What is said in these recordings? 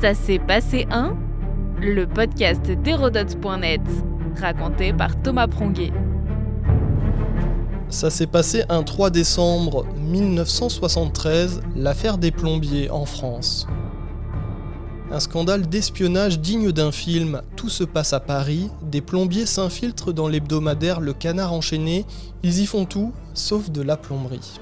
Ça s'est passé un Le podcast d'Hérodote.net, raconté par Thomas Pronguet. Ça s'est passé un 3 décembre 1973, l'affaire des plombiers en France. Un scandale d'espionnage digne d'un film. Tout se passe à Paris. Des plombiers s'infiltrent dans l'hebdomadaire Le Canard enchaîné. Ils y font tout, sauf de la plomberie.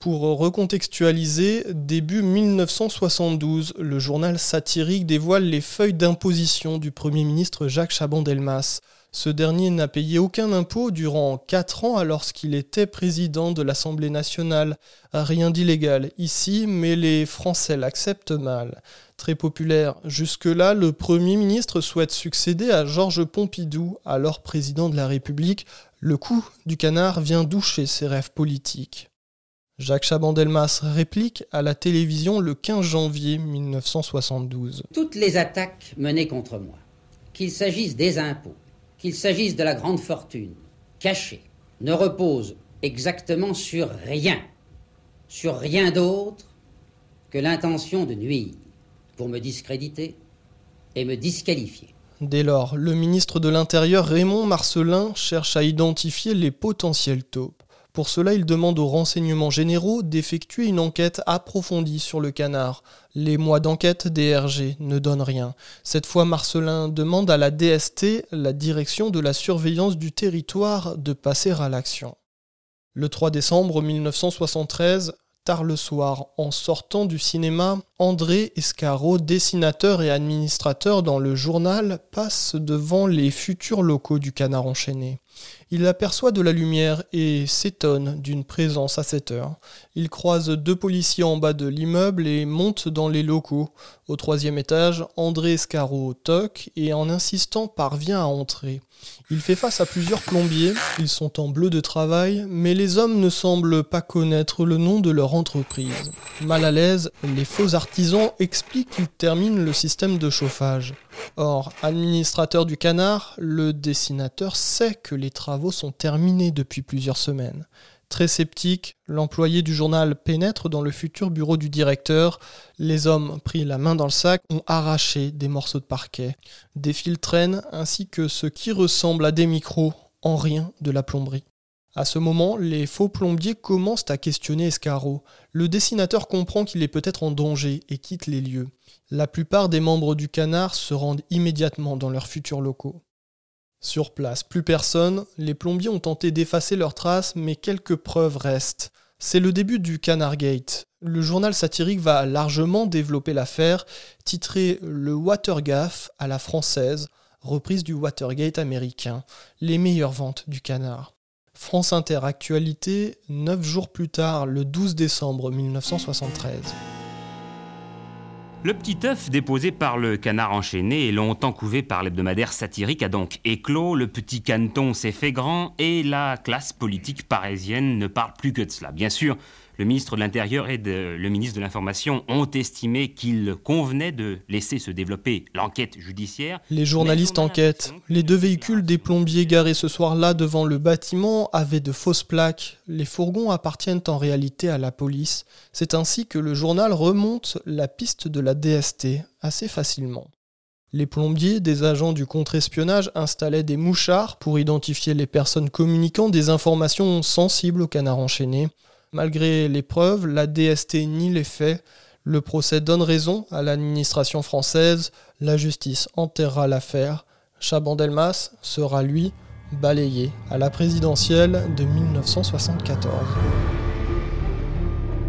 Pour recontextualiser, début 1972, le journal satirique dévoile les feuilles d'imposition du Premier ministre Jacques Chaban-Delmas. Ce dernier n'a payé aucun impôt durant 4 ans alors qu'il était président de l'Assemblée nationale. Rien d'illégal ici, mais les Français l'acceptent mal. Très populaire jusque-là, le Premier ministre souhaite succéder à Georges Pompidou, alors président de la République. Le coup du canard vient doucher ses rêves politiques. Jacques Chaban-Delmas réplique à la télévision le 15 janvier 1972. Toutes les attaques menées contre moi, qu'il s'agisse des impôts, qu'il s'agisse de la grande fortune, cachée, ne reposent exactement sur rien, sur rien d'autre que l'intention de nuire pour me discréditer et me disqualifier. Dès lors, le ministre de l'Intérieur Raymond Marcelin cherche à identifier les potentiels taupes. Pour cela, il demande aux renseignements généraux d'effectuer une enquête approfondie sur le canard. Les mois d'enquête DRG ne donnent rien. Cette fois, Marcelin demande à la DST, la direction de la surveillance du territoire, de passer à l'action. Le 3 décembre 1973, tard le soir, en sortant du cinéma, André Escaro, dessinateur et administrateur dans le journal, passe devant les futurs locaux du canard enchaîné. Il aperçoit de la lumière et s'étonne d'une présence à cette heure. Il croise deux policiers en bas de l'immeuble et monte dans les locaux. Au troisième étage, André Escaro toque et en insistant parvient à entrer. Il fait face à plusieurs plombiers, ils sont en bleu de travail, mais les hommes ne semblent pas connaître le nom de leur entreprise. Mal à l'aise, les faux artisans expliquent qu'ils terminent le système de chauffage. Or, administrateur du canard, le dessinateur sait que les travaux sont terminés depuis plusieurs semaines. Très sceptique, l'employé du journal pénètre dans le futur bureau du directeur. Les hommes, pris la main dans le sac, ont arraché des morceaux de parquet. Des fils traînent, ainsi que ce qui ressemble à des micros, en rien de la plomberie. À ce moment, les faux plombiers commencent à questionner Escaro. Le dessinateur comprend qu'il est peut-être en danger et quitte les lieux. La plupart des membres du canard se rendent immédiatement dans leurs futurs locaux. Sur place, plus personne, les plombiers ont tenté d'effacer leurs traces, mais quelques preuves restent. C'est le début du Canard Gate. Le journal satirique va largement développer l'affaire, titré Le Watergaff à la française, reprise du Watergate américain, les meilleures ventes du canard. France Inter Actualité, neuf jours plus tard, le 12 décembre 1973. Le petit œuf déposé par le canard enchaîné et longtemps couvé par l'hebdomadaire satirique a donc éclos, le petit canton s'est fait grand et la classe politique parisienne ne parle plus que de cela. Bien sûr, le ministre de l'Intérieur et le ministre de l'Information ont estimé qu'il convenait de laisser se développer l'enquête judiciaire. Les journalistes enquêtent. Les deux véhicules des plombiers garés ce soir-là devant le bâtiment avaient de fausses plaques. Les fourgons appartiennent en réalité à la police. C'est ainsi que le journal remonte la piste de la DST assez facilement. Les plombiers, des agents du contre-espionnage, installaient des mouchards pour identifier les personnes communiquant des informations sensibles au canard enchaîné. Malgré les preuves, la DST nie les faits. Le procès donne raison à l'administration française. La justice enterrera l'affaire. Chaban-Delmas sera, lui, balayé à la présidentielle de 1974.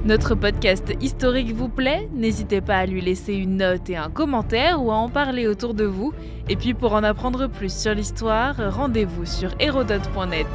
Notre podcast historique vous plaît? N'hésitez pas à lui laisser une note et un commentaire ou à en parler autour de vous. Et puis pour en apprendre plus sur l'histoire, rendez-vous sur hérodote.net.